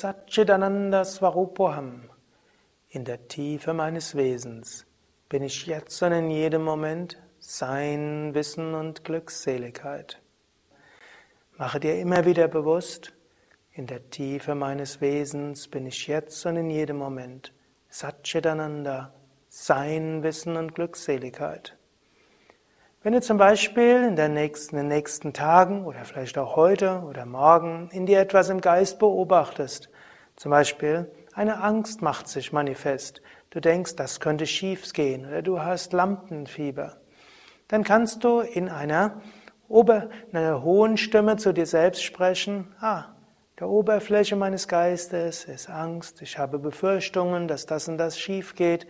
Satchitananda Swarupoham. In der Tiefe meines Wesens bin ich jetzt und in jedem Moment Sein, Wissen und Glückseligkeit. Mache dir immer wieder bewusst, in der Tiefe meines Wesens bin ich jetzt und in jedem Moment Satchitananda, Sein, Wissen und Glückseligkeit. Wenn du zum Beispiel in, nächsten, in den nächsten Tagen oder vielleicht auch heute oder morgen in dir etwas im Geist beobachtest, zum Beispiel eine Angst macht sich manifest, du denkst, das könnte schief gehen oder du hast Lampenfieber, dann kannst du in einer, Ober, in einer hohen Stimme zu dir selbst sprechen, ah, der Oberfläche meines Geistes ist Angst, ich habe Befürchtungen, dass das und das schief geht,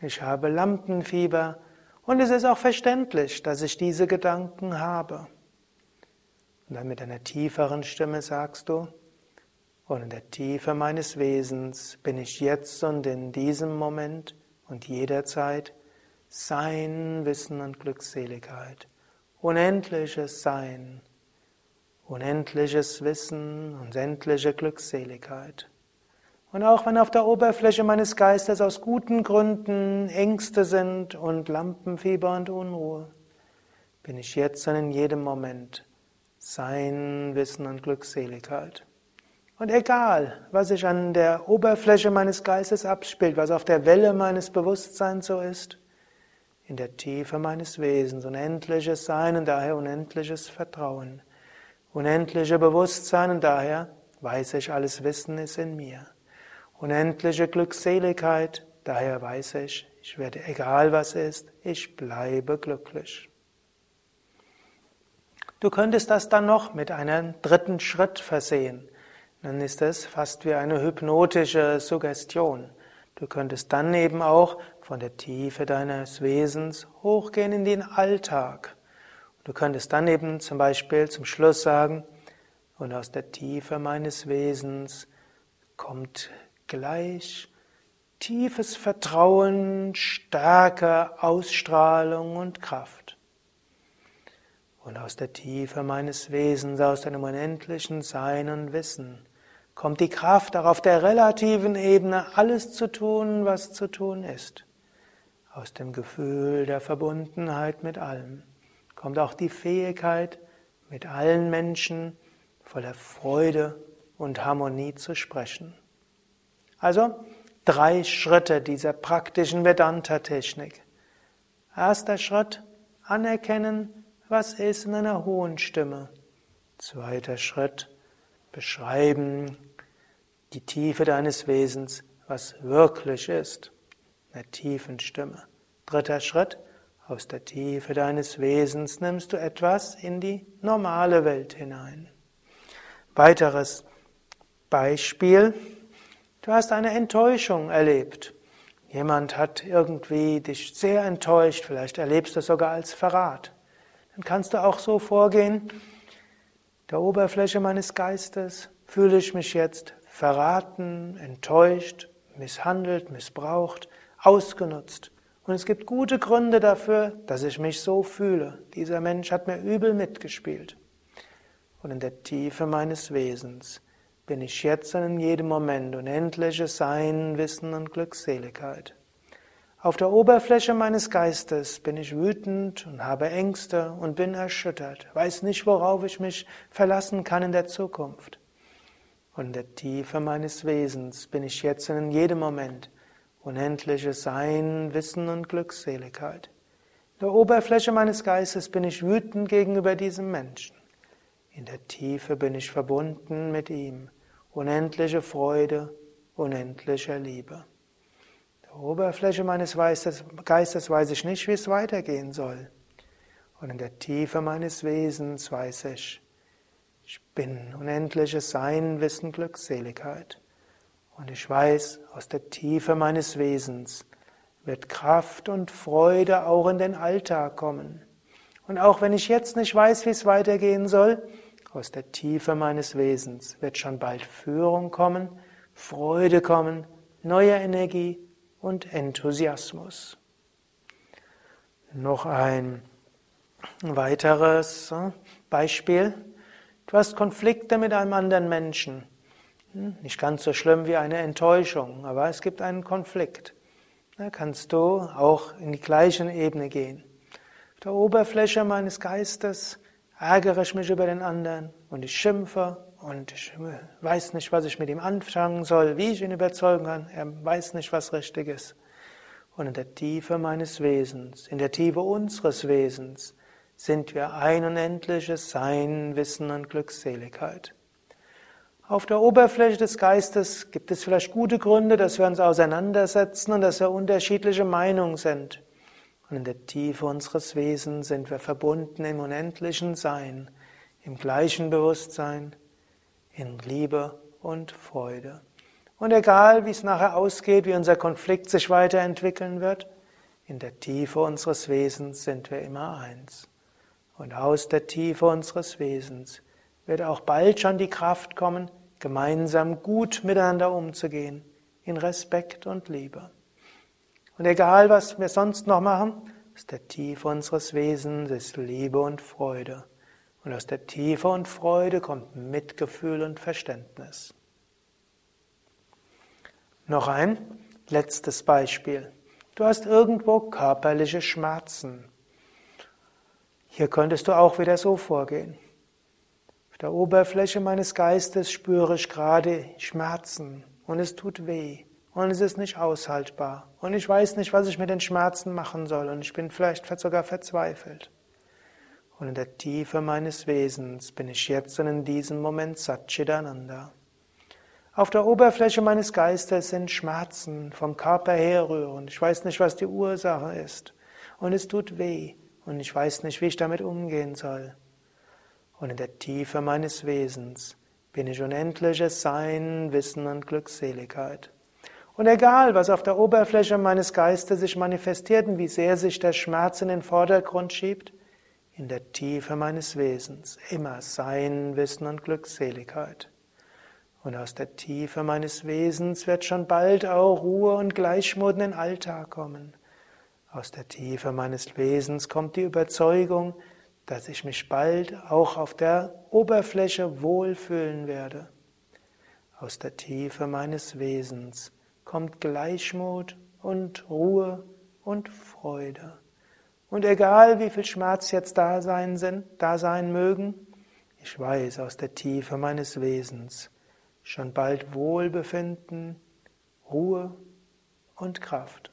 ich habe Lampenfieber, und es ist auch verständlich, dass ich diese Gedanken habe. Und dann mit einer tieferen Stimme sagst du, und in der Tiefe meines Wesens bin ich jetzt und in diesem Moment und jederzeit Sein, Wissen und Glückseligkeit. Unendliches Sein, unendliches Wissen und endliche Glückseligkeit. Und auch wenn auf der Oberfläche meines Geistes aus guten Gründen Ängste sind und Lampenfieber und Unruhe, bin ich jetzt und in jedem Moment Sein, Wissen und Glückseligkeit. Und egal, was sich an der Oberfläche meines Geistes abspielt, was auf der Welle meines Bewusstseins so ist, in der Tiefe meines Wesens, unendliches Sein und daher unendliches Vertrauen, unendliche Bewusstsein und daher weiß ich, alles Wissen ist in mir unendliche Glückseligkeit. Daher weiß ich, ich werde, egal was ist, ich bleibe glücklich. Du könntest das dann noch mit einem dritten Schritt versehen. Dann ist es fast wie eine hypnotische Suggestion. Du könntest dann eben auch von der Tiefe deines Wesens hochgehen in den Alltag. Du könntest dann eben zum Beispiel zum Schluss sagen, und aus der Tiefe meines Wesens kommt gleich tiefes Vertrauen, Stärke, Ausstrahlung und Kraft. Und aus der Tiefe meines Wesens, aus deinem unendlichen Sein und Wissen, kommt die Kraft, auch auf der relativen Ebene alles zu tun, was zu tun ist. Aus dem Gefühl der Verbundenheit mit allem kommt auch die Fähigkeit, mit allen Menschen voller Freude und Harmonie zu sprechen. Also drei Schritte dieser praktischen Vedanta-Technik. Erster Schritt, anerkennen, was ist in einer hohen Stimme. Zweiter Schritt, beschreiben die Tiefe deines Wesens, was wirklich ist, in tiefen Stimme. Dritter Schritt, aus der Tiefe deines Wesens nimmst du etwas in die normale Welt hinein. Weiteres Beispiel, Du hast eine Enttäuschung erlebt. Jemand hat irgendwie dich sehr enttäuscht, vielleicht erlebst du es sogar als Verrat. Dann kannst du auch so vorgehen, der Oberfläche meines Geistes fühle ich mich jetzt verraten, enttäuscht, misshandelt, missbraucht, ausgenutzt. Und es gibt gute Gründe dafür, dass ich mich so fühle. Dieser Mensch hat mir übel mitgespielt. Und in der Tiefe meines Wesens bin ich jetzt in jedem Moment unendliches Sein, Wissen und Glückseligkeit. Auf der Oberfläche meines Geistes bin ich wütend und habe Ängste und bin erschüttert, weiß nicht, worauf ich mich verlassen kann in der Zukunft. Und in der Tiefe meines Wesens bin ich jetzt in jedem Moment unendliches Sein, Wissen und Glückseligkeit. Auf der Oberfläche meines Geistes bin ich wütend gegenüber diesem Menschen. In der Tiefe bin ich verbunden mit ihm. Unendliche Freude, unendliche Liebe. Oberfläche meines Geistes weiß ich nicht, wie es weitergehen soll. Und in der Tiefe meines Wesens weiß ich, ich bin unendliches Sein, Wissen, Glückseligkeit. Und ich weiß, aus der Tiefe meines Wesens wird Kraft und Freude auch in den Alltag kommen. Und auch wenn ich jetzt nicht weiß, wie es weitergehen soll, aus der Tiefe meines Wesens wird schon bald Führung kommen, Freude kommen, neue Energie und Enthusiasmus. Noch ein weiteres äh, Beispiel. Du hast Konflikte mit einem anderen Menschen. Hm, nicht ganz so schlimm wie eine Enttäuschung, aber es gibt einen Konflikt. Da kannst du auch in die gleiche Ebene gehen. Auf der Oberfläche meines Geistes ärgere ich mich über den anderen und ich schimpfe und ich weiß nicht, was ich mit ihm anfangen soll, wie ich ihn überzeugen kann. Er weiß nicht, was richtig ist. Und in der Tiefe meines Wesens, in der Tiefe unseres Wesens, sind wir ein unendliches Sein, Wissen und Glückseligkeit. Auf der Oberfläche des Geistes gibt es vielleicht gute Gründe, dass wir uns auseinandersetzen und dass wir unterschiedliche Meinungen sind. Und in der Tiefe unseres Wesens sind wir verbunden im unendlichen Sein, im gleichen Bewusstsein, in Liebe und Freude. Und egal, wie es nachher ausgeht, wie unser Konflikt sich weiterentwickeln wird, in der Tiefe unseres Wesens sind wir immer eins. Und aus der Tiefe unseres Wesens wird auch bald schon die Kraft kommen, gemeinsam gut miteinander umzugehen, in Respekt und Liebe. Und egal, was wir sonst noch machen, aus der Tiefe unseres Wesens ist Liebe und Freude. Und aus der Tiefe und Freude kommt Mitgefühl und Verständnis. Noch ein letztes Beispiel. Du hast irgendwo körperliche Schmerzen. Hier könntest du auch wieder so vorgehen. Auf der Oberfläche meines Geistes spüre ich gerade Schmerzen und es tut weh und es ist nicht aushaltbar und ich weiß nicht, was ich mit den Schmerzen machen soll und ich bin vielleicht sogar verzweifelt. Und in der Tiefe meines Wesens bin ich jetzt und in diesem Moment Satchidananda. Auf der Oberfläche meines Geistes sind Schmerzen vom Körper herrührend. Ich weiß nicht, was die Ursache ist. Und es tut weh und ich weiß nicht, wie ich damit umgehen soll. Und in der Tiefe meines Wesens bin ich unendliches Sein, Wissen und Glückseligkeit. Und egal, was auf der Oberfläche meines Geistes sich manifestiert und wie sehr sich der Schmerz in den Vordergrund schiebt, in der Tiefe meines Wesens immer Sein, Wissen und Glückseligkeit. Und aus der Tiefe meines Wesens wird schon bald auch Ruhe und Gleichmut in den Alltag kommen. Aus der Tiefe meines Wesens kommt die Überzeugung, dass ich mich bald auch auf der Oberfläche wohlfühlen werde. Aus der Tiefe meines Wesens kommt Gleichmut und Ruhe und Freude. Und egal wie viel Schmerz jetzt da sein sind, da sein mögen, ich weiß aus der Tiefe meines Wesens schon bald Wohlbefinden, Ruhe und Kraft.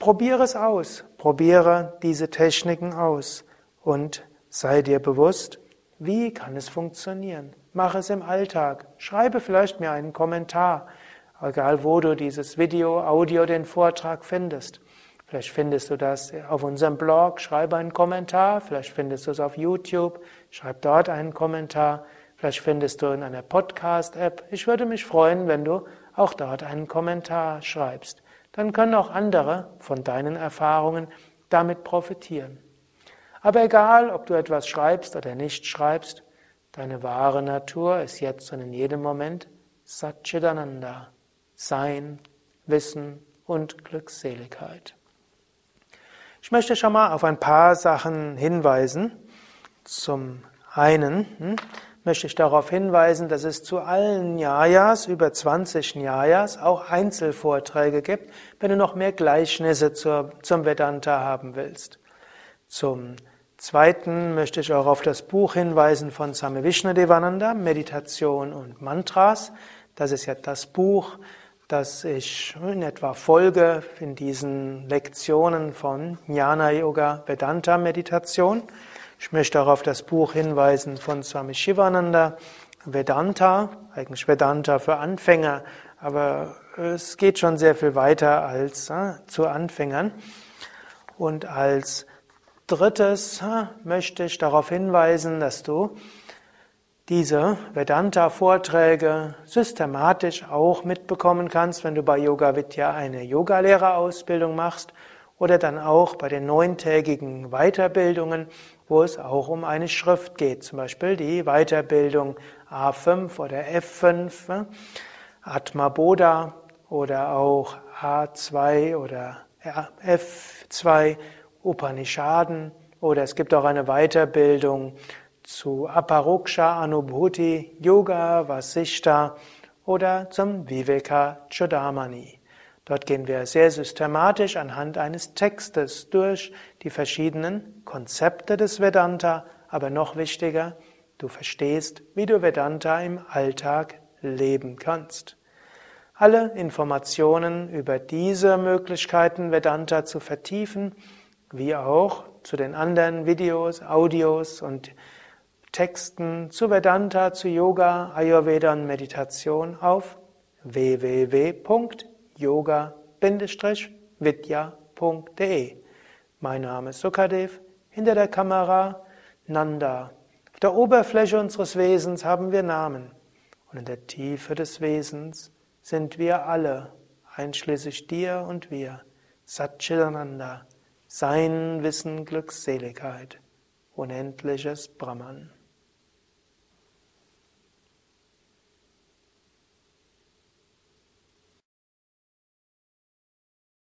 Probiere es aus, probiere diese Techniken aus und sei dir bewusst, wie kann es funktionieren. Mach es im Alltag. Schreibe vielleicht mir einen Kommentar, egal wo du dieses Video, Audio, den Vortrag findest. Vielleicht findest du das auf unserem Blog, schreibe einen Kommentar. Vielleicht findest du es auf YouTube, schreib dort einen Kommentar. Vielleicht findest du in einer Podcast-App. Ich würde mich freuen, wenn du auch dort einen Kommentar schreibst dann können auch andere von deinen Erfahrungen damit profitieren. Aber egal, ob du etwas schreibst oder nicht schreibst, deine wahre Natur ist jetzt und in jedem Moment Satchidananda, Sein, Wissen und Glückseligkeit. Ich möchte schon mal auf ein paar Sachen hinweisen. Zum einen, hm, möchte ich darauf hinweisen, dass es zu allen Nyayas, über 20 Nyayas, auch Einzelvorträge gibt, wenn du noch mehr Gleichnisse zur, zum Vedanta haben willst. Zum Zweiten möchte ich auch auf das Buch hinweisen von Same Vishnadevananda, Meditation und Mantras. Das ist ja das Buch, das ich in etwa folge in diesen Lektionen von Jnana Yoga Vedanta Meditation. Ich möchte auch auf das Buch hinweisen von Swami Shivananda, Vedanta, eigentlich Vedanta für Anfänger, aber es geht schon sehr viel weiter als äh, zu Anfängern. Und als drittes äh, möchte ich darauf hinweisen, dass du diese Vedanta-Vorträge systematisch auch mitbekommen kannst, wenn du bei Yoga Vidya eine Yogalehrerausbildung machst oder dann auch bei den neuntägigen Weiterbildungen, wo es auch um eine Schrift geht, zum Beispiel die Weiterbildung A5 oder F5, Atma Bodha oder auch A2 oder F2 Upanishaden oder es gibt auch eine Weiterbildung zu Aparoksha Anubhuti Yoga Vasishta oder zum Viveka Chodamani. Dort gehen wir sehr systematisch anhand eines Textes durch die verschiedenen Konzepte des Vedanta, aber noch wichtiger, du verstehst, wie du Vedanta im Alltag leben kannst. Alle Informationen über diese Möglichkeiten, Vedanta zu vertiefen, wie auch zu den anderen Videos, Audios und Texten zu Vedanta, zu Yoga, Ayurveda und Meditation auf www yoga-vidya.de. Mein Name ist Sukadev, hinter der Kamera Nanda. Auf der Oberfläche unseres Wesens haben wir Namen und in der Tiefe des Wesens sind wir alle, einschließlich dir und wir, Satchitananda, sein Wissen, Glückseligkeit, unendliches Brahman.